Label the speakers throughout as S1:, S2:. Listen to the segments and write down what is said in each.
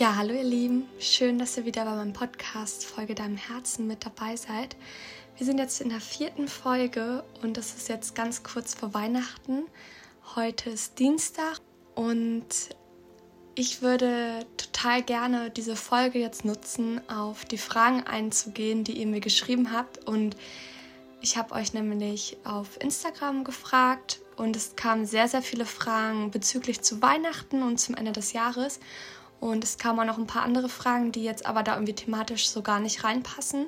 S1: Ja, hallo ihr Lieben, schön, dass ihr wieder bei meinem Podcast Folge deinem Herzen mit dabei seid. Wir sind jetzt in der vierten Folge und es ist jetzt ganz kurz vor Weihnachten. Heute ist Dienstag und ich würde total gerne diese Folge jetzt nutzen, auf die Fragen einzugehen, die ihr mir geschrieben habt. Und ich habe euch nämlich auf Instagram gefragt und es kamen sehr, sehr viele Fragen bezüglich zu Weihnachten und zum Ende des Jahres. Und es kamen auch noch ein paar andere Fragen, die jetzt aber da irgendwie thematisch so gar nicht reinpassen.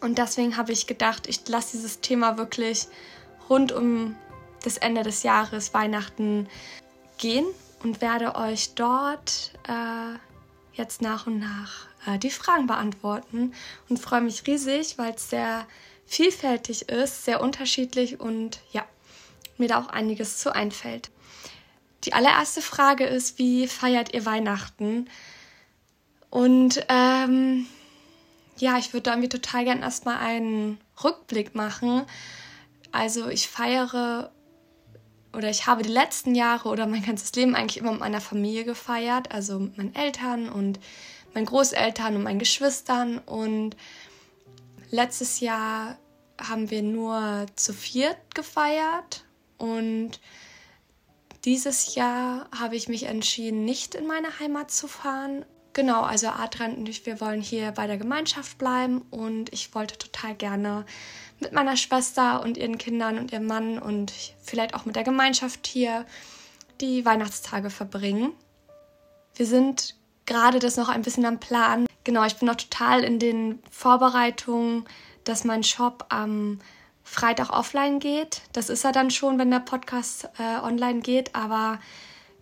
S1: Und deswegen habe ich gedacht, ich lasse dieses Thema wirklich rund um das Ende des Jahres, Weihnachten gehen und werde euch dort äh, jetzt nach und nach äh, die Fragen beantworten und freue mich riesig, weil es sehr vielfältig ist, sehr unterschiedlich und ja, mir da auch einiges zu einfällt. Die allererste Frage ist, wie feiert ihr Weihnachten? Und ähm, ja, ich würde da irgendwie total gern erstmal einen Rückblick machen. Also ich feiere oder ich habe die letzten Jahre oder mein ganzes Leben eigentlich immer mit meiner Familie gefeiert, also mit meinen Eltern und meinen Großeltern und meinen Geschwistern. Und letztes Jahr haben wir nur zu viert gefeiert und dieses Jahr habe ich mich entschieden, nicht in meine Heimat zu fahren. Genau, also Adrian und ich, wir wollen hier bei der Gemeinschaft bleiben und ich wollte total gerne mit meiner Schwester und ihren Kindern und ihrem Mann und vielleicht auch mit der Gemeinschaft hier die Weihnachtstage verbringen. Wir sind gerade das noch ein bisschen am Plan. Genau, ich bin noch total in den Vorbereitungen, dass mein Shop am Freitag offline geht. Das ist er dann schon, wenn der Podcast äh, online geht, aber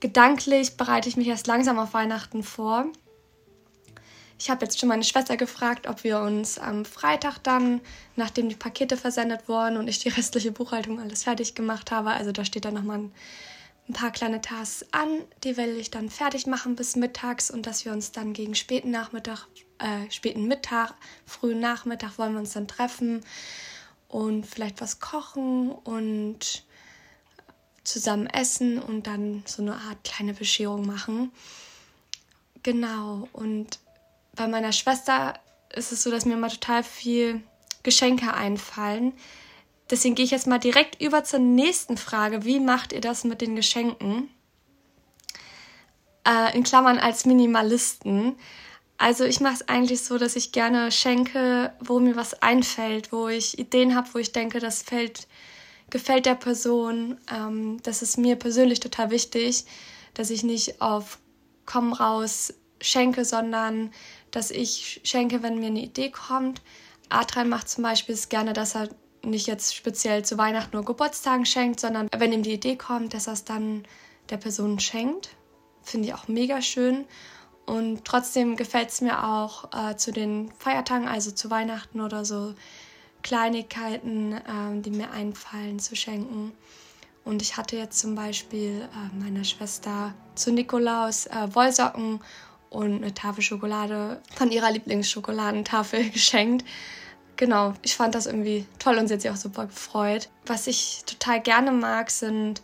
S1: gedanklich bereite ich mich erst langsam auf Weihnachten vor. Ich habe jetzt schon meine Schwester gefragt, ob wir uns am Freitag dann, nachdem die Pakete versendet wurden und ich die restliche Buchhaltung alles fertig gemacht habe, also da steht dann nochmal ein, paar kleine Tasks an, die will ich dann fertig machen bis mittags und dass wir uns dann gegen späten Nachmittag, äh, späten Mittag, frühen Nachmittag wollen wir uns dann treffen und vielleicht was kochen und zusammen essen und dann so eine Art kleine Bescherung machen. Genau, und bei meiner Schwester ist es so, dass mir immer total viel Geschenke einfallen. Deswegen gehe ich jetzt mal direkt über zur nächsten Frage. Wie macht ihr das mit den Geschenken? Äh, in Klammern als Minimalisten. Also ich mache es eigentlich so, dass ich gerne schenke, wo mir was einfällt, wo ich Ideen habe, wo ich denke, das fällt, gefällt der Person. Ähm, das ist mir persönlich total wichtig, dass ich nicht auf komm raus schenke, sondern dass ich schenke, wenn mir eine Idee kommt. Adrian macht zum Beispiel es gerne, dass er nicht jetzt speziell zu Weihnachten nur Geburtstagen schenkt, sondern wenn ihm die Idee kommt, dass er es dann der Person schenkt. Finde ich auch mega schön. Und trotzdem gefällt es mir auch äh, zu den Feiertagen, also zu Weihnachten oder so, Kleinigkeiten, äh, die mir einfallen, zu schenken. Und ich hatte jetzt zum Beispiel äh, meiner Schwester zu Nikolaus äh, Wollsocken und eine Tafel Schokolade von ihrer Lieblingsschokoladentafel geschenkt. Genau, ich fand das irgendwie toll und sie hat sich auch super gefreut. Was ich total gerne mag, sind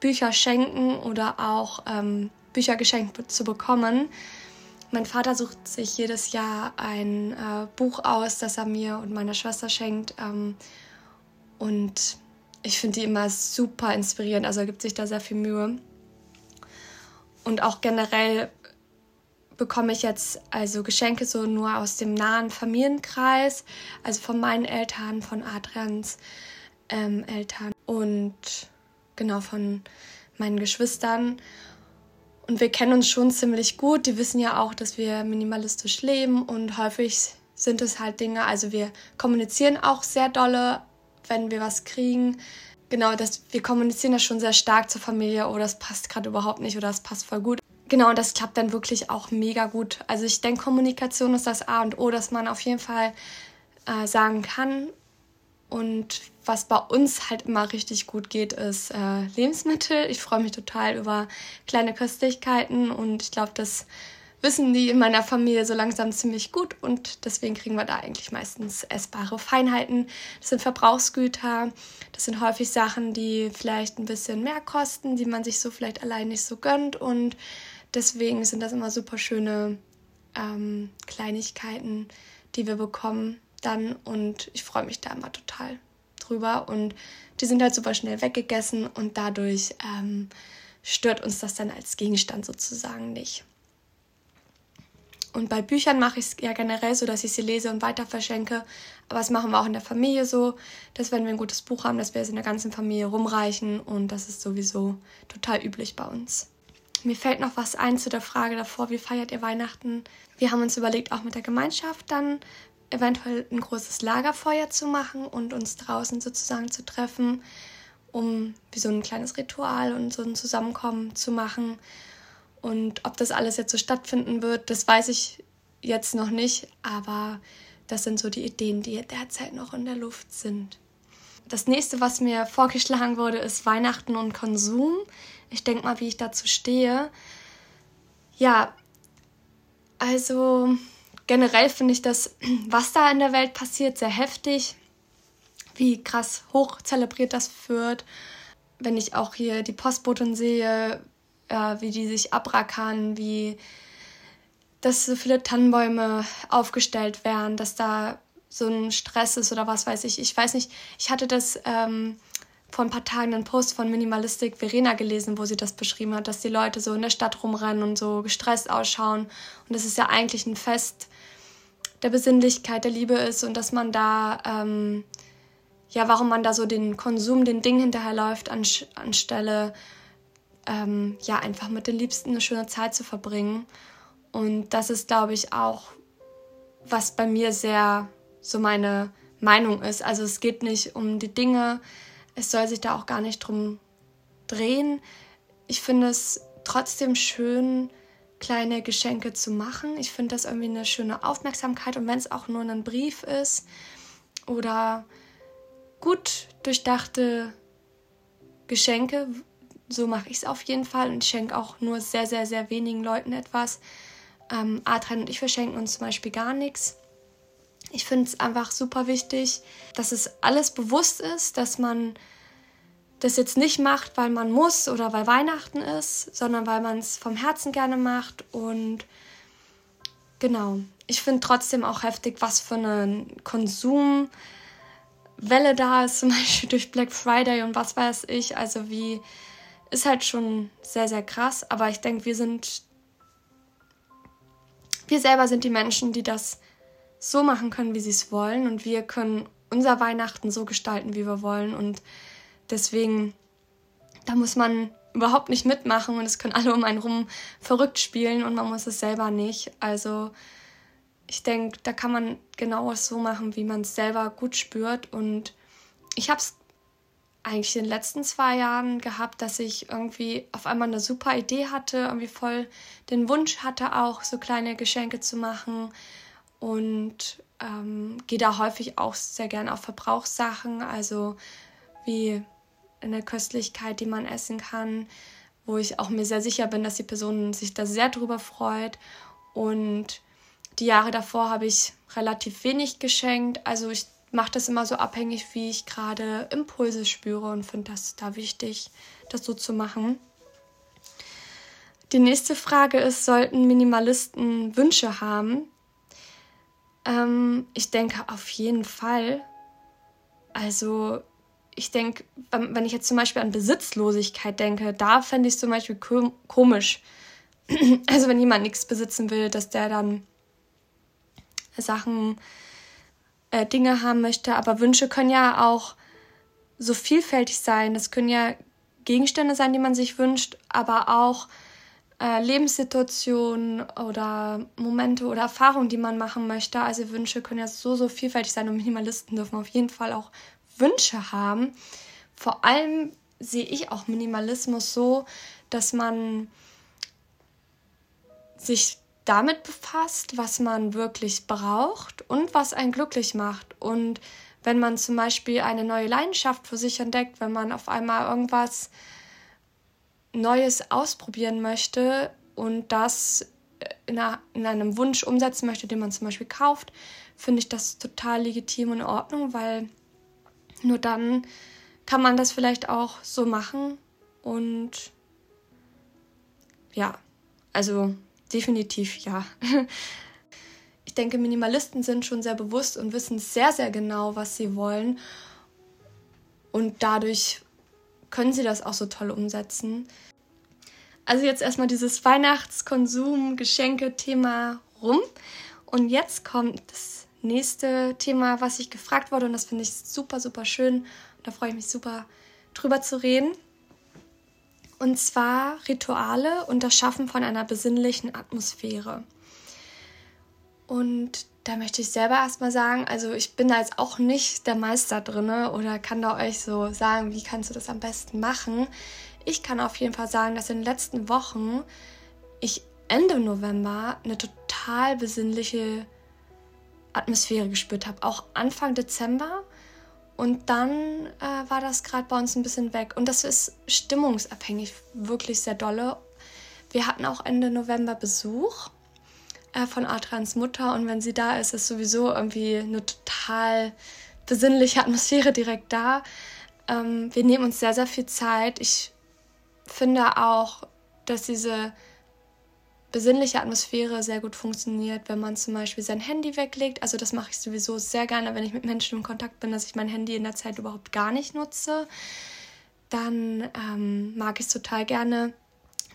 S1: Bücher schenken oder auch ähm, Bücher geschenkt zu bekommen. Mein Vater sucht sich jedes Jahr ein äh, Buch aus, das er mir und meiner Schwester schenkt. Ähm, und ich finde die immer super inspirierend. Also er gibt sich da sehr viel Mühe. Und auch generell bekomme ich jetzt also Geschenke so nur aus dem nahen Familienkreis, also von meinen Eltern, von Adrians ähm, Eltern und genau von meinen Geschwistern. Und wir kennen uns schon ziemlich gut. Die wissen ja auch, dass wir minimalistisch leben und häufig sind es halt Dinge, also wir kommunizieren auch sehr dolle, wenn wir was kriegen. Genau, das, wir kommunizieren das schon sehr stark zur Familie, oh, das passt gerade überhaupt nicht oder das passt voll gut. Genau, und das klappt dann wirklich auch mega gut. Also ich denke, Kommunikation ist das A und O, dass man auf jeden Fall äh, sagen kann. Und was bei uns halt immer richtig gut geht, ist äh, Lebensmittel. Ich freue mich total über kleine Köstlichkeiten und ich glaube, das wissen die in meiner Familie so langsam ziemlich gut und deswegen kriegen wir da eigentlich meistens essbare Feinheiten. Das sind Verbrauchsgüter, das sind häufig Sachen, die vielleicht ein bisschen mehr kosten, die man sich so vielleicht allein nicht so gönnt und deswegen sind das immer super schöne ähm, Kleinigkeiten, die wir bekommen dann und ich freue mich da immer total drüber und die sind halt super schnell weggegessen und dadurch ähm, stört uns das dann als Gegenstand sozusagen nicht. Und bei Büchern mache ich es ja generell so, dass ich sie lese und weiter verschenke. Aber das machen wir auch in der Familie so, dass wenn wir ein gutes Buch haben, dass wir es in der ganzen Familie rumreichen. Und das ist sowieso total üblich bei uns. Mir fällt noch was ein zu der Frage davor, wie feiert ihr Weihnachten? Wir haben uns überlegt, auch mit der Gemeinschaft dann eventuell ein großes Lagerfeuer zu machen und uns draußen sozusagen zu treffen, um wie so ein kleines Ritual und so ein Zusammenkommen zu machen. Und ob das alles jetzt so stattfinden wird, das weiß ich jetzt noch nicht, aber das sind so die Ideen, die derzeit noch in der Luft sind. Das nächste, was mir vorgeschlagen wurde, ist Weihnachten und Konsum. Ich denke mal, wie ich dazu stehe. Ja, also generell finde ich das, was da in der Welt passiert, sehr heftig. Wie krass hoch zelebriert das wird. Wenn ich auch hier die Postbotin sehe, äh, wie die sich abrackern, wie dass so viele Tannenbäume aufgestellt werden, dass da so ein Stress ist oder was weiß ich. Ich weiß nicht, ich hatte das ähm, vor ein paar Tagen einen Post von Minimalistik Verena gelesen, wo sie das beschrieben hat, dass die Leute so in der Stadt rumrennen und so gestresst ausschauen. Und das ist ja eigentlich ein Fest der Besinnlichkeit, der Liebe ist und dass man da, ähm, ja, warum man da so den Konsum, den Ding hinterherläuft, an, anstelle, ähm, ja, einfach mit den Liebsten eine schöne Zeit zu verbringen. Und das ist, glaube ich, auch, was bei mir sehr so meine Meinung ist. Also es geht nicht um die Dinge, es soll sich da auch gar nicht drum drehen. Ich finde es trotzdem schön, kleine Geschenke zu machen. Ich finde das irgendwie eine schöne Aufmerksamkeit und wenn es auch nur ein Brief ist oder gut durchdachte Geschenke, so mache ich es auf jeden Fall und ich schenke auch nur sehr, sehr, sehr wenigen Leuten etwas. Ähm, Adrian und ich verschenken uns zum Beispiel gar nichts. Ich finde es einfach super wichtig, dass es alles bewusst ist, dass man das jetzt nicht macht, weil man muss oder weil Weihnachten ist, sondern weil man es vom Herzen gerne macht. Und genau, ich finde trotzdem auch heftig, was für eine Konsumwelle da ist, zum Beispiel durch Black Friday und was weiß ich. Also wie ist halt schon sehr, sehr krass. Aber ich denke, wir sind, wir selber sind die Menschen, die das so machen können, wie sie es wollen. Und wir können unser Weihnachten so gestalten, wie wir wollen. Und deswegen, da muss man überhaupt nicht mitmachen und es können alle um einen rum verrückt spielen und man muss es selber nicht. Also ich denke, da kann man genau so machen, wie man es selber gut spürt. Und ich habe es eigentlich in den letzten zwei Jahren gehabt, dass ich irgendwie auf einmal eine super Idee hatte, irgendwie voll den Wunsch hatte, auch so kleine Geschenke zu machen und ähm, gehe da häufig auch sehr gern auf Verbrauchssachen, also wie eine Köstlichkeit, die man essen kann, wo ich auch mir sehr sicher bin, dass die Person sich da sehr drüber freut. Und die Jahre davor habe ich relativ wenig geschenkt. Also ich mache das immer so abhängig, wie ich gerade Impulse spüre und finde das da wichtig, das so zu machen. Die nächste Frage ist, sollten Minimalisten Wünsche haben? Ähm, ich denke auf jeden Fall. Also ich denke, wenn ich jetzt zum Beispiel an Besitzlosigkeit denke, da fände ich es zum Beispiel komisch. Also wenn jemand nichts besitzen will, dass der dann Sachen, äh, Dinge haben möchte. Aber Wünsche können ja auch so vielfältig sein. Das können ja Gegenstände sein, die man sich wünscht, aber auch äh, Lebenssituationen oder Momente oder Erfahrungen, die man machen möchte. Also Wünsche können ja so, so vielfältig sein und Minimalisten dürfen auf jeden Fall auch Wünsche haben. Vor allem sehe ich auch Minimalismus so, dass man sich damit befasst, was man wirklich braucht und was einen glücklich macht. Und wenn man zum Beispiel eine neue Leidenschaft für sich entdeckt, wenn man auf einmal irgendwas Neues ausprobieren möchte und das in, einer, in einem Wunsch umsetzen möchte, den man zum Beispiel kauft, finde ich das total legitim und in Ordnung, weil nur dann kann man das vielleicht auch so machen und ja, Also definitiv ja. Ich denke, Minimalisten sind schon sehr bewusst und wissen sehr, sehr genau, was sie wollen. Und dadurch können sie das auch so toll umsetzen. Also jetzt erstmal dieses Weihnachtskonsum-Geschenke-Thema rum. Und jetzt kommt das nächste Thema, was ich gefragt wurde. Und das finde ich super, super schön. Da freue ich mich super drüber zu reden. Und zwar Rituale und das Schaffen von einer besinnlichen Atmosphäre. Und da möchte ich selber erstmal sagen, also ich bin da jetzt auch nicht der Meister drin oder kann da euch so sagen, wie kannst du das am besten machen. Ich kann auf jeden Fall sagen, dass in den letzten Wochen ich Ende November eine total besinnliche Atmosphäre gespürt habe. Auch Anfang Dezember. Und dann äh, war das gerade bei uns ein bisschen weg. Und das ist stimmungsabhängig, wirklich sehr dolle. Wir hatten auch Ende November Besuch äh, von Adrans Mutter. Und wenn sie da ist, ist sowieso irgendwie eine total besinnliche Atmosphäre direkt da. Ähm, wir nehmen uns sehr, sehr viel Zeit. Ich finde auch, dass diese besinnliche Atmosphäre sehr gut funktioniert, wenn man zum Beispiel sein Handy weglegt. Also das mache ich sowieso sehr gerne, wenn ich mit Menschen in Kontakt bin, dass ich mein Handy in der Zeit überhaupt gar nicht nutze. Dann ähm, mag ich es total gerne,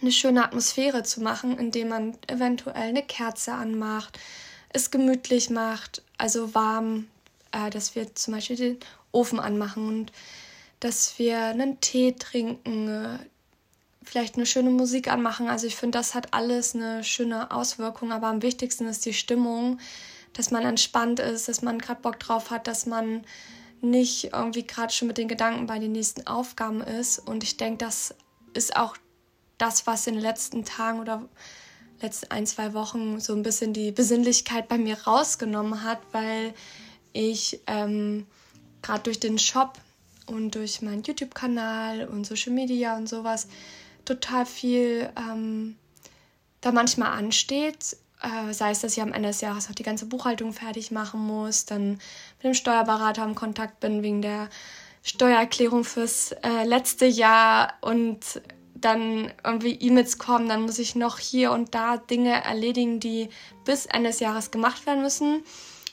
S1: eine schöne Atmosphäre zu machen, indem man eventuell eine Kerze anmacht, es gemütlich macht, also warm, äh, dass wir zum Beispiel den Ofen anmachen und dass wir einen Tee trinken, vielleicht eine schöne Musik anmachen. Also ich finde, das hat alles eine schöne Auswirkung, aber am wichtigsten ist die Stimmung, dass man entspannt ist, dass man gerade Bock drauf hat, dass man nicht irgendwie gerade schon mit den Gedanken bei den nächsten Aufgaben ist. Und ich denke, das ist auch das, was in den letzten Tagen oder letzten ein, zwei Wochen so ein bisschen die Besinnlichkeit bei mir rausgenommen hat, weil ich ähm, gerade durch den Shop und durch meinen YouTube-Kanal und Social Media und sowas total viel ähm, da manchmal ansteht. Äh, sei es, dass ich am Ende des Jahres auch die ganze Buchhaltung fertig machen muss, dann mit dem Steuerberater im Kontakt bin wegen der Steuererklärung fürs äh, letzte Jahr und dann irgendwie E-Mails kommen, dann muss ich noch hier und da Dinge erledigen, die bis Ende des Jahres gemacht werden müssen.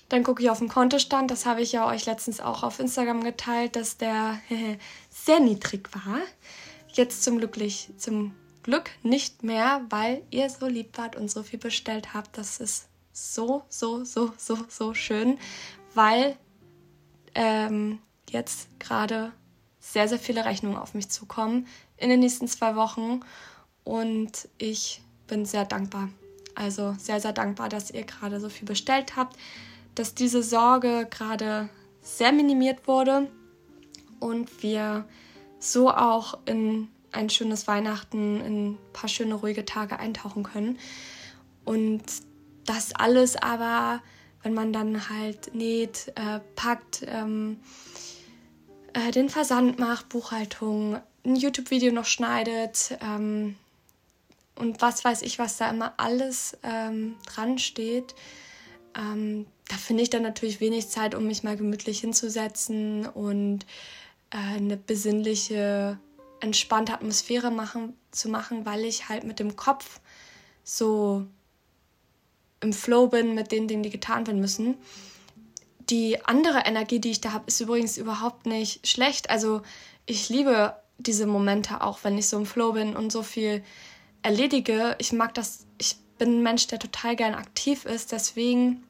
S1: Dann gucke ich auf den Kontostand, das habe ich ja euch letztens auch auf Instagram geteilt, dass der sehr niedrig war. Jetzt zum, Glücklich, zum Glück nicht mehr, weil ihr so lieb wart und so viel bestellt habt. Das ist so, so, so, so, so schön, weil ähm, jetzt gerade sehr, sehr viele Rechnungen auf mich zukommen in den nächsten zwei Wochen und ich bin sehr dankbar. Also sehr, sehr dankbar, dass ihr gerade so viel bestellt habt, dass diese Sorge gerade sehr minimiert wurde und wir so auch in ein schönes Weihnachten, in ein paar schöne, ruhige Tage eintauchen können. Und das alles aber, wenn man dann halt näht, äh, packt, ähm, äh, den Versand macht, Buchhaltung, ein YouTube-Video noch schneidet ähm, und was weiß ich, was da immer alles ähm, dran steht. Ähm, da finde ich dann natürlich wenig Zeit, um mich mal gemütlich hinzusetzen und eine besinnliche, entspannte Atmosphäre machen, zu machen, weil ich halt mit dem Kopf so im Flow bin mit den Dingen, die getan werden müssen. Die andere Energie, die ich da habe, ist übrigens überhaupt nicht schlecht. Also ich liebe diese Momente auch, wenn ich so im Flow bin und so viel erledige. Ich mag das, ich bin ein Mensch, der total gern aktiv ist, deswegen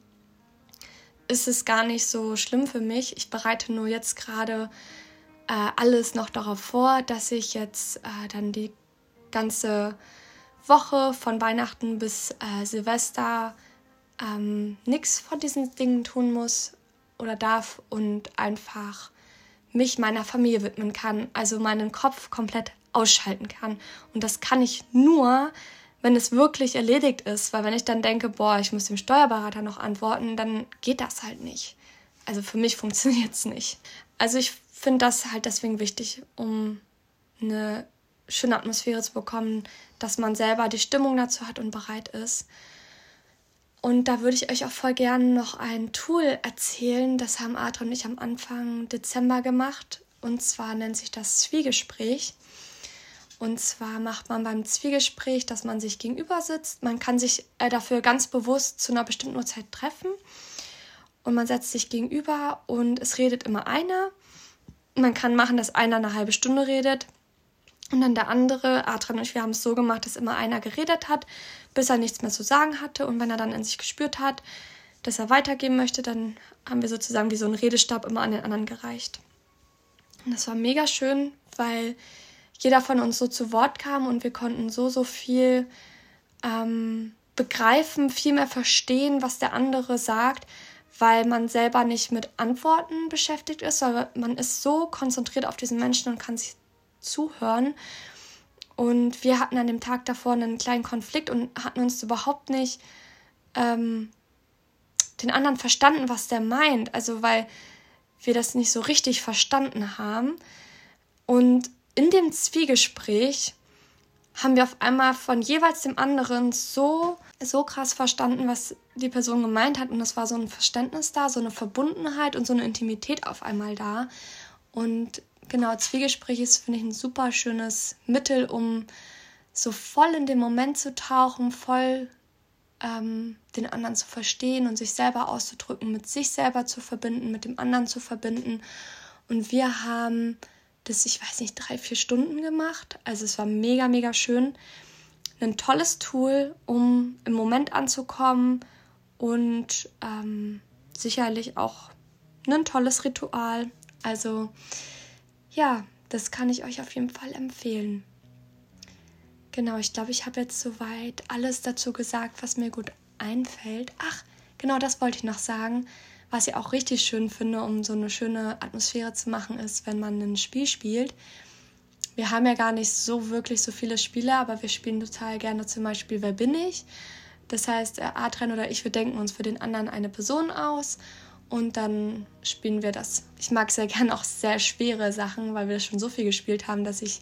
S1: ist es gar nicht so schlimm für mich. Ich bereite nur jetzt gerade äh, alles noch darauf vor, dass ich jetzt äh, dann die ganze Woche von Weihnachten bis äh, Silvester ähm, nichts von diesen Dingen tun muss oder darf und einfach mich meiner Familie widmen kann, also meinen Kopf komplett ausschalten kann. Und das kann ich nur, wenn es wirklich erledigt ist, weil wenn ich dann denke, boah, ich muss dem Steuerberater noch antworten, dann geht das halt nicht. Also für mich funktioniert es nicht. Also ich finde das halt deswegen wichtig, um eine schöne Atmosphäre zu bekommen, dass man selber die Stimmung dazu hat und bereit ist. Und da würde ich euch auch voll gerne noch ein Tool erzählen. Das haben Adrian und ich am Anfang Dezember gemacht. Und zwar nennt sich das Zwiegespräch. Und zwar macht man beim Zwiegespräch, dass man sich gegenüber sitzt. Man kann sich äh, dafür ganz bewusst zu einer bestimmten Uhrzeit treffen. Und man setzt sich gegenüber und es redet immer einer. Man kann machen, dass einer eine halbe Stunde redet. Und dann der andere, Adrian und ich, wir haben es so gemacht, dass immer einer geredet hat, bis er nichts mehr zu sagen hatte. Und wenn er dann in sich gespürt hat, dass er weitergeben möchte, dann haben wir sozusagen wie so einen Redestab immer an den anderen gereicht. Und das war mega schön, weil jeder von uns so zu Wort kam und wir konnten so, so viel ähm, begreifen, viel mehr verstehen, was der andere sagt, weil man selber nicht mit Antworten beschäftigt ist, sondern man ist so konzentriert auf diesen Menschen und kann sich zuhören. Und wir hatten an dem Tag davor einen kleinen Konflikt und hatten uns überhaupt nicht ähm, den anderen verstanden, was der meint. Also weil wir das nicht so richtig verstanden haben. Und in dem Zwiegespräch haben wir auf einmal von jeweils dem anderen so, so krass verstanden, was die Person gemeint hat. Und es war so ein Verständnis da, so eine Verbundenheit und so eine Intimität auf einmal da. Und genau, Zwiegespräch ist, finde ich, ein super schönes Mittel, um so voll in den Moment zu tauchen, voll ähm, den anderen zu verstehen und sich selber auszudrücken, mit sich selber zu verbinden, mit dem anderen zu verbinden. Und wir haben das, ich weiß nicht, drei, vier Stunden gemacht. Also es war mega, mega schön. Ein tolles Tool, um im Moment anzukommen und ähm, sicherlich auch ein tolles Ritual. Also ja, das kann ich euch auf jeden Fall empfehlen. Genau, ich glaube, ich habe jetzt soweit alles dazu gesagt, was mir gut einfällt. Ach, genau das wollte ich noch sagen. Was ich auch richtig schön finde, um so eine schöne Atmosphäre zu machen, ist, wenn man ein Spiel spielt. Wir haben ja gar nicht so wirklich so viele Spiele, aber wir spielen total gerne zum Beispiel Wer bin ich? Das heißt, äh, Adrian oder ich, wir denken uns für den anderen eine Person aus und dann spielen wir das. Ich mag sehr gerne auch sehr schwere Sachen, weil wir das schon so viel gespielt haben, dass ich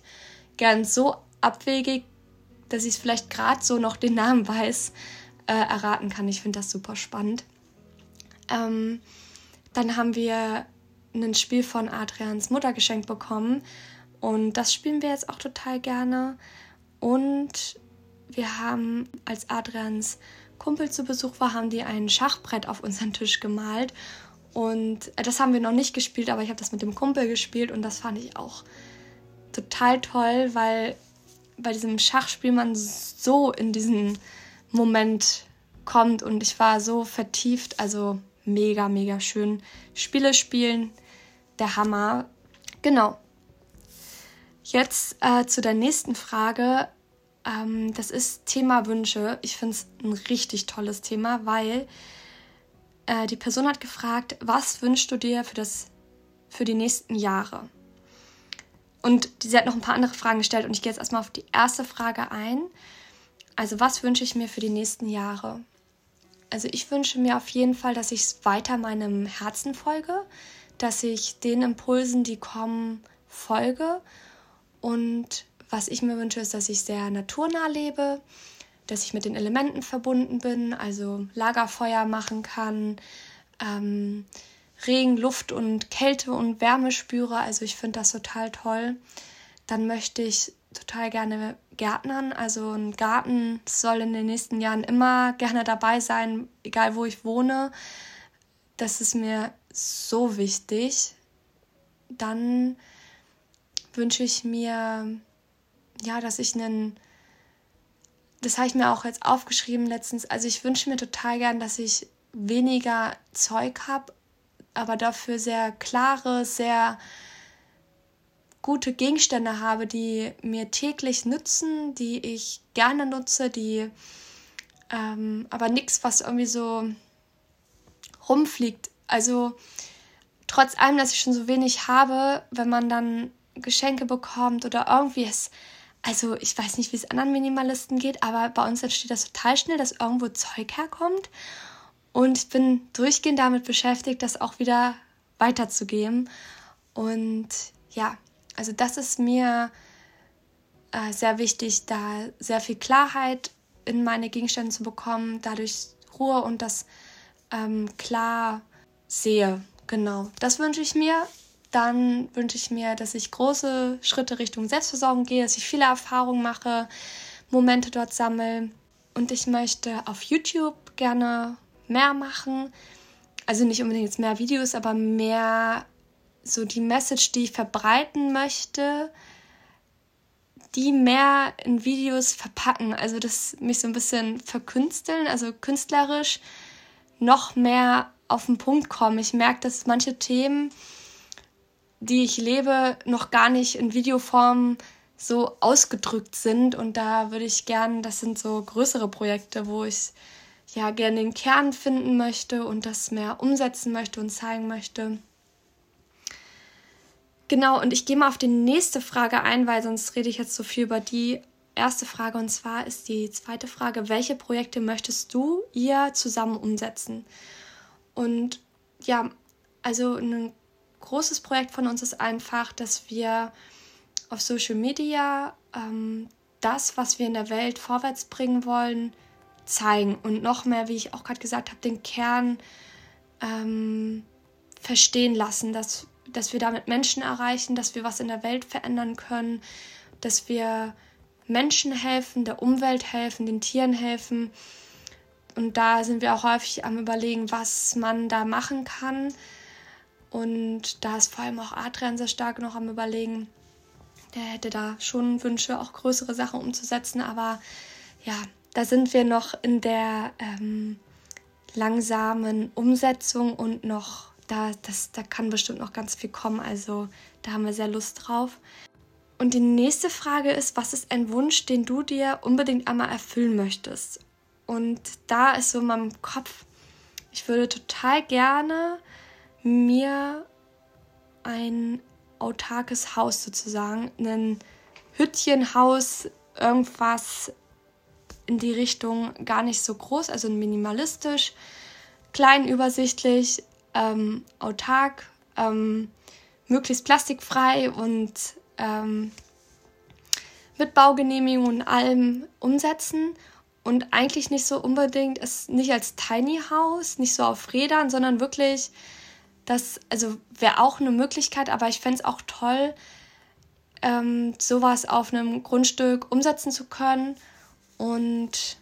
S1: gern so abwegig, dass ich vielleicht gerade so noch den Namen weiß, äh, erraten kann. Ich finde das super spannend. Ähm, dann haben wir ein Spiel von Adrians Mutter geschenkt bekommen und das spielen wir jetzt auch total gerne. Und wir haben, als Adrians Kumpel zu Besuch war, haben die ein Schachbrett auf unseren Tisch gemalt. Und äh, das haben wir noch nicht gespielt, aber ich habe das mit dem Kumpel gespielt und das fand ich auch total toll, weil bei diesem Schachspiel man so in diesen Moment kommt und ich war so vertieft. Also mega, mega schön. Spiele spielen, der Hammer. Genau. Jetzt äh, zu der nächsten Frage. Ähm, das ist Thema Wünsche. Ich finde es ein richtig tolles Thema, weil äh, die Person hat gefragt, was wünschst du dir für, das, für die nächsten Jahre? Und sie hat noch ein paar andere Fragen gestellt und ich gehe jetzt erstmal auf die erste Frage ein. Also was wünsche ich mir für die nächsten Jahre? Also ich wünsche mir auf jeden Fall, dass ich weiter meinem Herzen folge, dass ich den Impulsen, die kommen, folge. Und was ich mir wünsche, ist, dass ich sehr naturnah lebe, dass ich mit den Elementen verbunden bin, also Lagerfeuer machen kann, ähm, Regen, Luft und Kälte und Wärme spüre. Also ich finde das total toll. Dann möchte ich total gerne Gärtnern. Also ein Garten soll in den nächsten Jahren immer gerne dabei sein, egal wo ich wohne. Das ist mir so wichtig. Dann wünsche ich mir, ja, dass ich einen, das habe ich mir auch jetzt aufgeschrieben letztens, also ich wünsche mir total gern, dass ich weniger Zeug habe, aber dafür sehr klare, sehr gute Gegenstände habe, die mir täglich nützen, die ich gerne nutze, die ähm, aber nichts, was irgendwie so rumfliegt. Also trotz allem, dass ich schon so wenig habe, wenn man dann Geschenke bekommt oder irgendwie es, also ich weiß nicht, wie es anderen Minimalisten geht, aber bei uns entsteht das total schnell, dass irgendwo Zeug herkommt und ich bin durchgehend damit beschäftigt, das auch wieder weiterzugeben. Und ja, also das ist mir äh, sehr wichtig, da sehr viel Klarheit in meine Gegenstände zu bekommen, dadurch Ruhe und das ähm, klar sehe. Genau, das wünsche ich mir. Dann wünsche ich mir, dass ich große Schritte Richtung Selbstversorgung gehe, dass ich viele Erfahrungen mache, Momente dort sammle. Und ich möchte auf YouTube gerne mehr machen. Also nicht unbedingt jetzt mehr Videos, aber mehr so die Message, die ich verbreiten möchte, die mehr in Videos verpacken. Also das mich so ein bisschen verkünsteln, also künstlerisch noch mehr auf den Punkt kommen. Ich merke, dass manche Themen, die ich lebe, noch gar nicht in Videoform so ausgedrückt sind. Und da würde ich gern, das sind so größere Projekte, wo ich ja gerne den Kern finden möchte und das mehr umsetzen möchte und zeigen möchte. Genau, und ich gehe mal auf die nächste Frage ein, weil sonst rede ich jetzt so viel über die erste Frage. Und zwar ist die zweite Frage, welche Projekte möchtest du ihr zusammen umsetzen? Und ja, also ein großes Projekt von uns ist einfach, dass wir auf Social Media ähm, das, was wir in der Welt vorwärts bringen wollen, zeigen und noch mehr, wie ich auch gerade gesagt habe, den Kern ähm, verstehen lassen, dass, dass wir damit Menschen erreichen, dass wir was in der Welt verändern können, dass wir Menschen helfen, der Umwelt helfen, den Tieren helfen. Und da sind wir auch häufig am Überlegen, was man da machen kann. Und da ist vor allem auch Adrian sehr stark noch am Überlegen. Der hätte da schon Wünsche, auch größere Sachen umzusetzen. Aber ja, da sind wir noch in der ähm, langsamen Umsetzung und noch, da, das, da kann bestimmt noch ganz viel kommen. Also da haben wir sehr Lust drauf. Und die nächste Frage ist, was ist ein Wunsch, den du dir unbedingt einmal erfüllen möchtest? Und da ist so in meinem Kopf, ich würde total gerne mir ein autarkes Haus sozusagen, ein Hüttchenhaus, irgendwas in die Richtung gar nicht so groß, also minimalistisch, klein, übersichtlich, ähm, autark, ähm, möglichst plastikfrei und ähm, mit Baugenehmigung und allem umsetzen. Und eigentlich nicht so unbedingt, es nicht als Tiny House, nicht so auf Rädern, sondern wirklich, das, also wäre auch eine Möglichkeit, aber ich fände es auch toll, ähm, sowas auf einem Grundstück umsetzen zu können und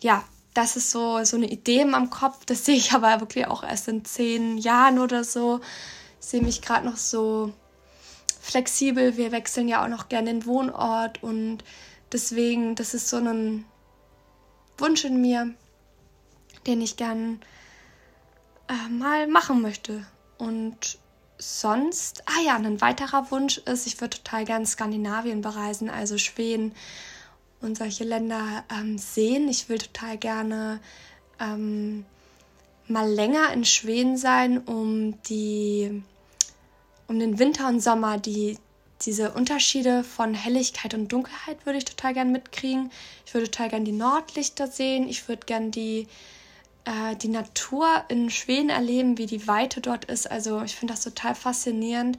S1: ja, das ist so, so eine Idee in meinem Kopf, das sehe ich aber wirklich auch erst in zehn Jahren oder so. Ich sehe mich gerade noch so flexibel. Wir wechseln ja auch noch gerne den Wohnort und deswegen, das ist so ein Wunsch in mir, den ich gern äh, mal machen möchte. Und sonst, ah ja, ein weiterer Wunsch ist, ich würde total gern Skandinavien bereisen, also Schweden und solche Länder ähm, sehen. Ich will total gerne ähm, mal länger in Schweden sein, um die um den Winter und Sommer, die, diese Unterschiede von Helligkeit und Dunkelheit würde ich total gern mitkriegen. Ich würde total gern die Nordlichter sehen. Ich würde gern die, äh, die Natur in Schweden erleben, wie die Weite dort ist. Also ich finde das total faszinierend.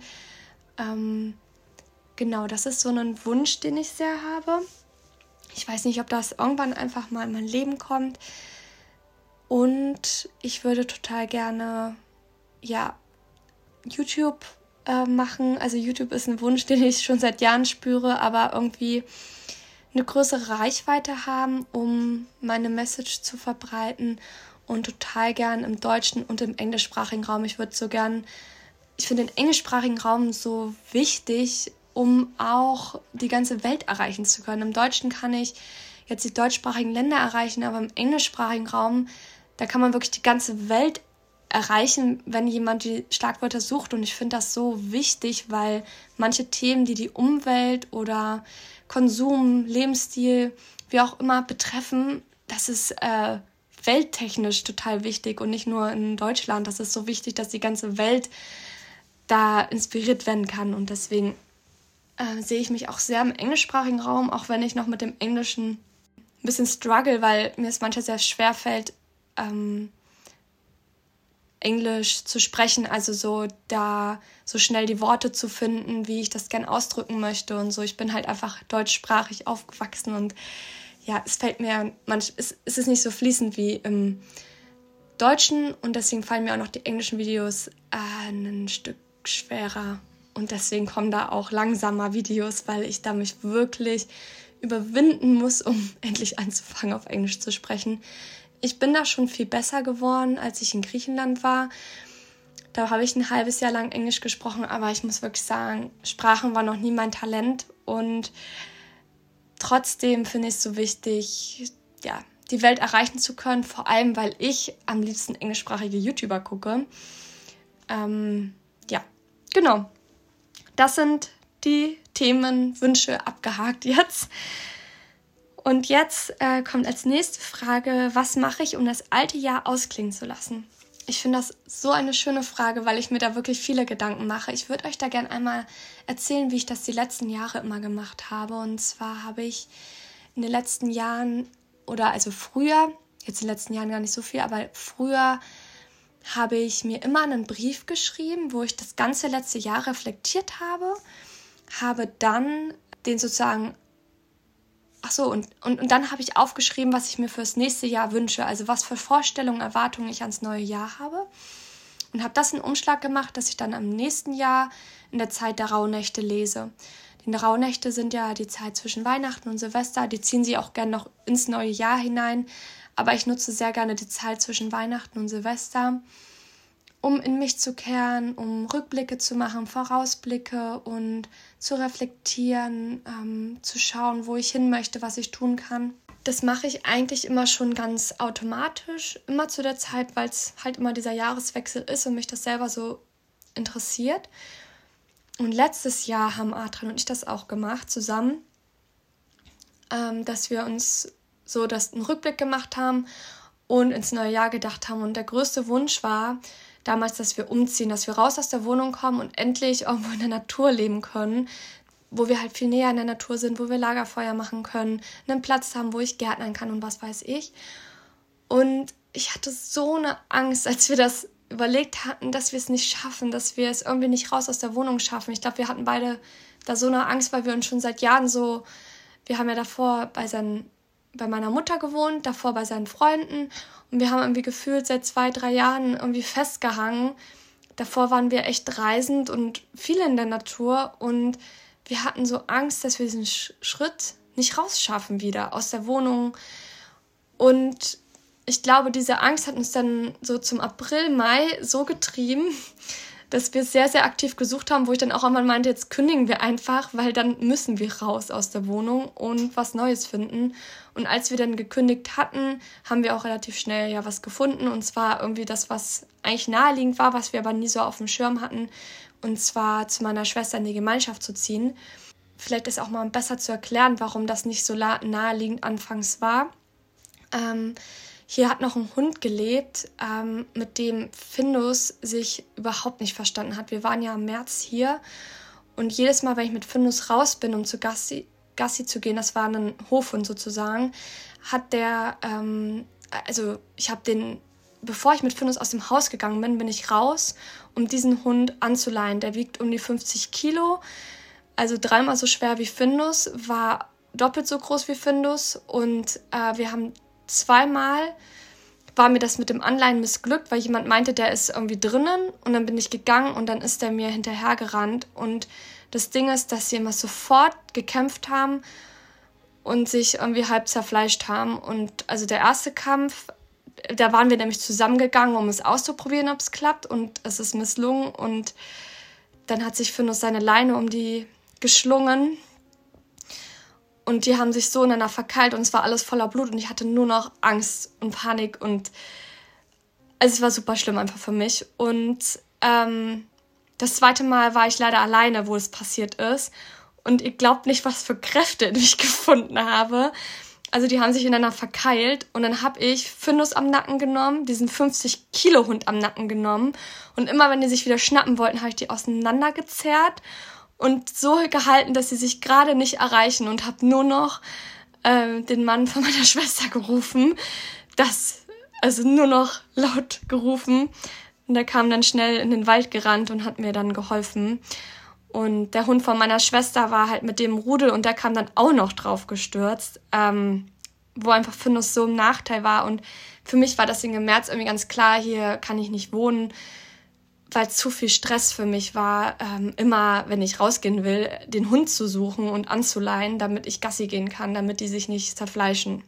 S1: Ähm, genau, das ist so ein Wunsch, den ich sehr habe. Ich weiß nicht, ob das irgendwann einfach mal in mein Leben kommt. Und ich würde total gerne, ja, YouTube äh, machen. Also YouTube ist ein Wunsch, den ich schon seit Jahren spüre, aber irgendwie eine größere Reichweite haben, um meine Message zu verbreiten und total gern im deutschen und im englischsprachigen Raum. Ich würde so gern, ich finde den englischsprachigen Raum so wichtig, um auch die ganze Welt erreichen zu können. Im Deutschen kann ich jetzt die deutschsprachigen Länder erreichen, aber im englischsprachigen Raum, da kann man wirklich die ganze Welt erreichen, wenn jemand die Schlagwörter sucht. Und ich finde das so wichtig, weil manche Themen, die die Umwelt oder Konsum, Lebensstil, wie auch immer betreffen, das ist äh, welttechnisch total wichtig und nicht nur in Deutschland. Das ist so wichtig, dass die ganze Welt da inspiriert werden kann. Und deswegen äh, sehe ich mich auch sehr im englischsprachigen Raum, auch wenn ich noch mit dem Englischen ein bisschen struggle, weil mir es manchmal sehr schwer fällt, ähm, Englisch zu sprechen, also so da so schnell die Worte zu finden, wie ich das gern ausdrücken möchte und so. Ich bin halt einfach deutschsprachig aufgewachsen und ja, es fällt mir, manch, es, es ist nicht so fließend wie im Deutschen und deswegen fallen mir auch noch die englischen Videos äh, ein Stück schwerer. Und deswegen kommen da auch langsamer Videos, weil ich da mich wirklich überwinden muss, um endlich anzufangen, auf Englisch zu sprechen. Ich bin da schon viel besser geworden, als ich in Griechenland war. Da habe ich ein halbes Jahr lang Englisch gesprochen, aber ich muss wirklich sagen, Sprachen war noch nie mein Talent und trotzdem finde ich es so wichtig, ja, die Welt erreichen zu können, vor allem weil ich am liebsten englischsprachige YouTuber gucke. Ähm, ja, genau. Das sind die Themen, Wünsche abgehakt jetzt. Und jetzt äh, kommt als nächste Frage, was mache ich, um das alte Jahr ausklingen zu lassen? Ich finde das so eine schöne Frage, weil ich mir da wirklich viele Gedanken mache. Ich würde euch da gerne einmal erzählen, wie ich das die letzten Jahre immer gemacht habe. Und zwar habe ich in den letzten Jahren oder also früher, jetzt in den letzten Jahren gar nicht so viel, aber früher habe ich mir immer einen Brief geschrieben, wo ich das ganze letzte Jahr reflektiert habe, habe dann den sozusagen Ach so, und, und, und dann habe ich aufgeschrieben, was ich mir fürs nächste Jahr wünsche, also was für Vorstellungen, Erwartungen ich ans neue Jahr habe. Und habe das in Umschlag gemacht, dass ich dann am nächsten Jahr in der Zeit der Rauhnächte lese. Die Rauhnächte sind ja die Zeit zwischen Weihnachten und Silvester, die ziehen sie auch gerne noch ins neue Jahr hinein. Aber ich nutze sehr gerne die Zeit zwischen Weihnachten und Silvester, um in mich zu kehren, um Rückblicke zu machen, Vorausblicke und zu reflektieren, ähm, zu schauen, wo ich hin möchte, was ich tun kann. Das mache ich eigentlich immer schon ganz automatisch, immer zu der Zeit, weil es halt immer dieser Jahreswechsel ist und mich das selber so interessiert. Und letztes Jahr haben Adrian und ich das auch gemacht zusammen, ähm, dass wir uns so das einen Rückblick gemacht haben und ins neue Jahr gedacht haben. Und der größte Wunsch war, damals, dass wir umziehen, dass wir raus aus der Wohnung kommen und endlich irgendwo in der Natur leben können, wo wir halt viel näher in der Natur sind, wo wir Lagerfeuer machen können, einen Platz haben, wo ich gärtnern kann und was weiß ich. Und ich hatte so eine Angst, als wir das überlegt hatten, dass wir es nicht schaffen, dass wir es irgendwie nicht raus aus der Wohnung schaffen. Ich glaube, wir hatten beide da so eine Angst, weil wir uns schon seit Jahren so, wir haben ja davor bei seinen bei meiner Mutter gewohnt, davor bei seinen Freunden und wir haben irgendwie gefühlt seit zwei, drei Jahren irgendwie festgehangen. Davor waren wir echt reisend und viel in der Natur und wir hatten so Angst, dass wir diesen Schritt nicht rausschaffen wieder aus der Wohnung. Und ich glaube, diese Angst hat uns dann so zum April, Mai so getrieben, dass wir sehr, sehr aktiv gesucht haben, wo ich dann auch einmal meinte, jetzt kündigen wir einfach, weil dann müssen wir raus aus der Wohnung und was Neues finden. Und als wir dann gekündigt hatten, haben wir auch relativ schnell ja was gefunden. Und zwar irgendwie das, was eigentlich naheliegend war, was wir aber nie so auf dem Schirm hatten. Und zwar zu meiner Schwester in die Gemeinschaft zu ziehen. Vielleicht ist auch mal besser zu erklären, warum das nicht so naheliegend anfangs war. Ähm, hier hat noch ein Hund gelebt, ähm, mit dem Findus sich überhaupt nicht verstanden hat. Wir waren ja im März hier und jedes Mal, wenn ich mit Findus raus bin, um zu Gassi, Gassi zu gehen, das war ein Hofhund sozusagen, hat der, ähm, also ich habe den, bevor ich mit Findus aus dem Haus gegangen bin, bin ich raus, um diesen Hund anzuleihen. Der wiegt um die 50 Kilo, also dreimal so schwer wie Findus, war doppelt so groß wie Findus und äh, wir haben zweimal war mir das mit dem Anleihen missglückt, weil jemand meinte, der ist irgendwie drinnen und dann bin ich gegangen und dann ist der mir hinterhergerannt. Und das Ding ist, dass sie immer sofort gekämpft haben und sich irgendwie halb zerfleischt haben. Und also der erste Kampf, da waren wir nämlich zusammengegangen, um es auszuprobieren, ob es klappt. Und es ist misslungen. Und dann hat sich Findus seine Leine um die geschlungen und die haben sich so ineinander verkeilt und es war alles voller Blut und ich hatte nur noch Angst und Panik und also es war super schlimm einfach für mich. Und ähm, das zweite Mal war ich leider alleine, wo es passiert ist. Und ihr glaubt nicht, was für Kräfte ich gefunden habe. Also die haben sich ineinander verkeilt und dann habe ich Findus am Nacken genommen, diesen 50 Kilo Hund am Nacken genommen und immer wenn die sich wieder schnappen wollten, habe ich die auseinandergezerrt und so gehalten, dass sie sich gerade nicht erreichen und habe nur noch äh, den Mann von meiner Schwester gerufen, das also nur noch laut gerufen und der kam dann schnell in den Wald gerannt und hat mir dann geholfen. Und der Hund von meiner Schwester war halt mit dem Rudel und der kam dann auch noch drauf gestürzt, ähm, wo einfach Findus so im Nachteil war. Und für mich war das im März irgendwie ganz klar, hier kann ich nicht wohnen weil zu viel Stress für mich war, ähm, immer, wenn ich rausgehen will, den Hund zu suchen und anzuleihen, damit ich Gassi gehen kann, damit die sich nicht zerfleischen.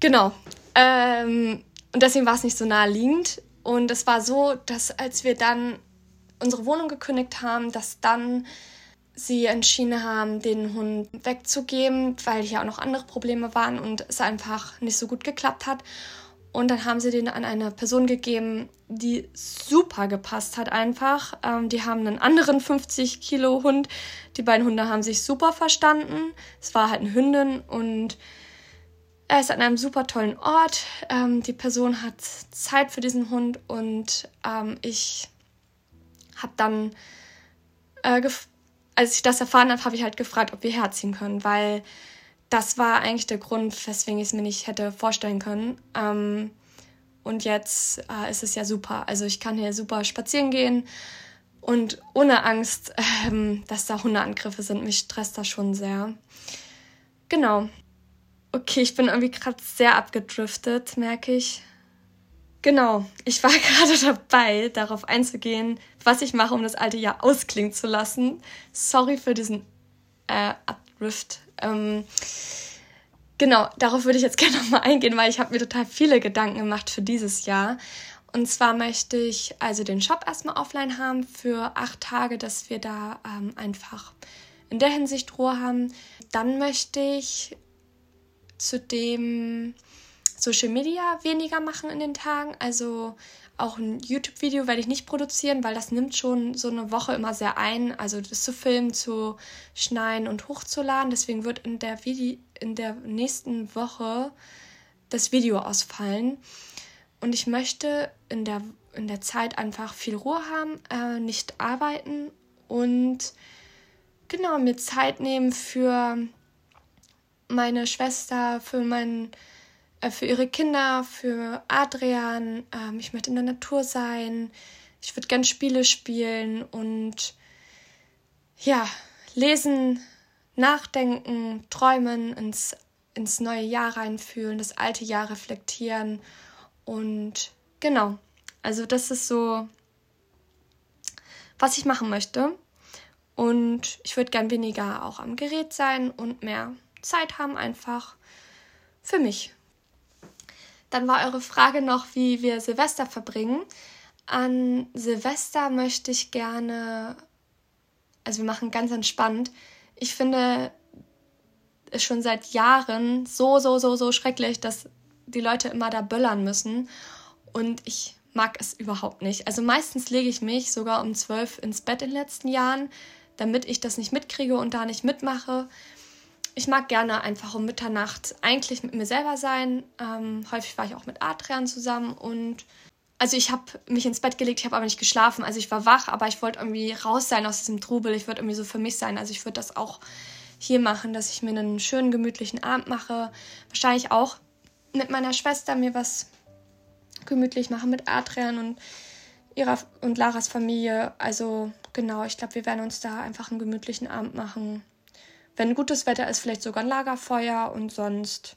S1: Genau. Ähm, und deswegen war es nicht so naheliegend. Und es war so, dass als wir dann unsere Wohnung gekündigt haben, dass dann sie entschieden haben, den Hund wegzugeben, weil hier auch noch andere Probleme waren und es einfach nicht so gut geklappt hat. Und dann haben sie den an eine Person gegeben, die super gepasst hat einfach. Ähm, die haben einen anderen 50 Kilo Hund. Die beiden Hunde haben sich super verstanden. Es war halt eine Hündin und er ist an einem super tollen Ort. Ähm, die Person hat Zeit für diesen Hund und ähm, ich habe dann, äh, als ich das erfahren habe, habe ich halt gefragt, ob wir herziehen können, weil das war eigentlich der Grund, weswegen ich es mir nicht hätte vorstellen können. Ähm, und jetzt äh, ist es ja super. Also ich kann hier super spazieren gehen und ohne Angst, ähm, dass da Hundeangriffe sind. Mich stresst das schon sehr. Genau. Okay, ich bin irgendwie gerade sehr abgedriftet, merke ich. Genau, ich war gerade dabei, darauf einzugehen, was ich mache, um das alte Jahr ausklingen zu lassen. Sorry für diesen äh, Abdrift. Ähm, genau, darauf würde ich jetzt gerne nochmal eingehen, weil ich habe mir total viele Gedanken gemacht für dieses Jahr. Und zwar möchte ich also den Shop erstmal offline haben für acht Tage, dass wir da ähm, einfach in der Hinsicht Ruhe haben. Dann möchte ich zudem Social Media weniger machen in den Tagen. Also auch ein YouTube-Video werde ich nicht produzieren, weil das nimmt schon so eine Woche immer sehr ein. Also das zu filmen, zu schneiden und hochzuladen. Deswegen wird in der, Vide in der nächsten Woche das Video ausfallen. Und ich möchte in der, in der Zeit einfach viel Ruhe haben, äh, nicht arbeiten und genau mir Zeit nehmen für meine Schwester, für meinen äh, für ihre Kinder, für Adrian. Ähm, ich möchte in der Natur sein. Ich würde gern Spiele spielen und ja, lesen, nachdenken, träumen, ins, ins neue Jahr reinfühlen, das alte Jahr reflektieren. Und genau, also das ist so, was ich machen möchte. Und ich würde gern weniger auch am Gerät sein und mehr Zeit haben einfach für mich. Dann war eure Frage noch, wie wir Silvester verbringen. An Silvester möchte ich gerne, also wir machen ganz entspannt. Ich finde es schon seit Jahren so, so, so, so schrecklich, dass die Leute immer da böllern müssen. Und ich mag es überhaupt nicht. Also meistens lege ich mich sogar um zwölf ins Bett in den letzten Jahren, damit ich das nicht mitkriege und da nicht mitmache ich mag gerne einfach um Mitternacht eigentlich mit mir selber sein. Ähm, häufig war ich auch mit Adrian zusammen und also ich habe mich ins Bett gelegt, ich habe aber nicht geschlafen. Also ich war wach, aber ich wollte irgendwie raus sein aus diesem Trubel. Ich würde irgendwie so für mich sein. Also ich würde das auch hier machen, dass ich mir einen schönen gemütlichen Abend mache. Wahrscheinlich auch mit meiner Schwester mir was gemütlich machen mit Adrian und ihrer und Laras Familie. Also genau, ich glaube, wir werden uns da einfach einen gemütlichen Abend machen. Wenn gutes Wetter ist, vielleicht sogar ein Lagerfeuer und sonst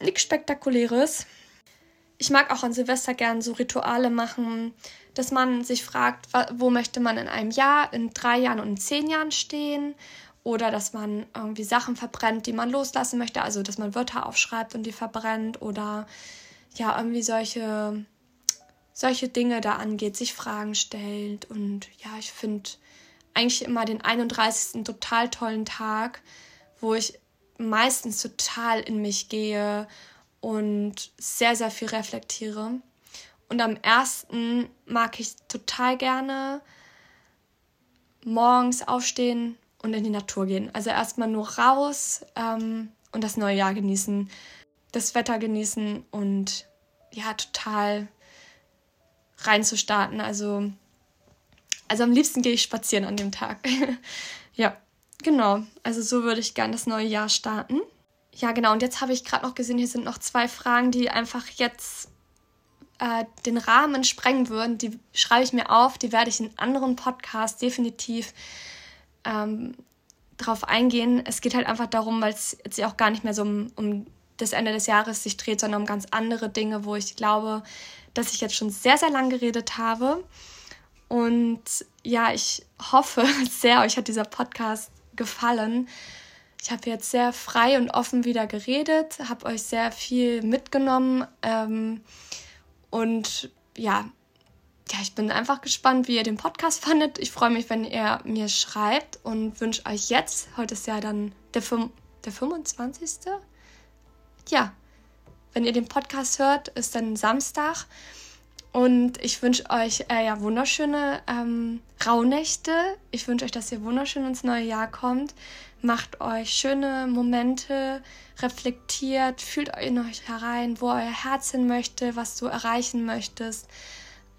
S1: nichts Spektakuläres. Ich mag auch an Silvester gern so Rituale machen, dass man sich fragt, wo möchte man in einem Jahr, in drei Jahren und in zehn Jahren stehen. Oder dass man irgendwie Sachen verbrennt, die man loslassen möchte. Also, dass man Wörter aufschreibt und die verbrennt. Oder ja, irgendwie solche, solche Dinge da angeht, sich Fragen stellt. Und ja, ich finde eigentlich immer den 31. total tollen Tag, wo ich meistens total in mich gehe und sehr, sehr viel reflektiere. Und am ersten mag ich total gerne morgens aufstehen und in die Natur gehen. Also erstmal nur raus ähm, und das neue Jahr genießen, das Wetter genießen und ja, total reinzustarten. Also also am liebsten gehe ich spazieren an dem Tag. ja, genau. Also so würde ich gerne das neue Jahr starten. Ja, genau. Und jetzt habe ich gerade noch gesehen, hier sind noch zwei Fragen, die einfach jetzt äh, den Rahmen sprengen würden. Die schreibe ich mir auf. Die werde ich in anderen Podcasts definitiv ähm, drauf eingehen. Es geht halt einfach darum, weil es jetzt auch gar nicht mehr so um, um das Ende des Jahres sich dreht, sondern um ganz andere Dinge, wo ich glaube, dass ich jetzt schon sehr, sehr lang geredet habe. Und ja, ich hoffe sehr, euch hat dieser Podcast gefallen. Ich habe jetzt sehr frei und offen wieder geredet, habe euch sehr viel mitgenommen ähm, und ja, ja, ich bin einfach gespannt, wie ihr den Podcast fandet. Ich freue mich, wenn ihr mir schreibt und wünsche euch jetzt, heute ist ja dann der, der 25. Ja, wenn ihr den Podcast hört, ist dann Samstag. Und ich wünsche euch äh, ja wunderschöne ähm, Rauhnächte. Ich wünsche euch, dass ihr wunderschön ins neue Jahr kommt. Macht euch schöne Momente, reflektiert, fühlt in euch herein, wo euer Herz hin möchte, was du erreichen möchtest.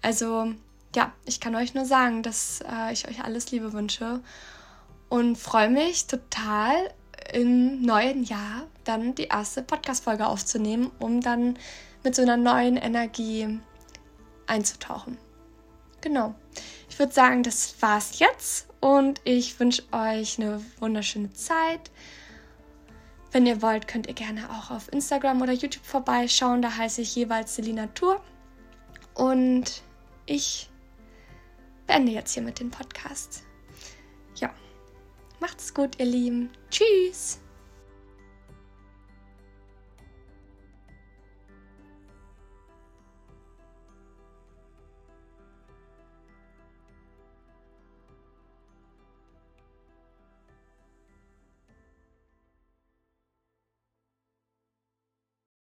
S1: Also ja, ich kann euch nur sagen, dass äh, ich euch alles Liebe wünsche und freue mich total im neuen Jahr dann die erste Podcast-Folge aufzunehmen, um dann mit so einer neuen Energie einzutauchen. Genau. Ich würde sagen, das war's jetzt und ich wünsche euch eine wunderschöne Zeit. Wenn ihr wollt, könnt ihr gerne auch auf Instagram oder YouTube vorbeischauen. Da heiße ich jeweils Selina Tour. Und ich beende jetzt hier mit dem Podcast. Ja, macht's gut, ihr Lieben. Tschüss.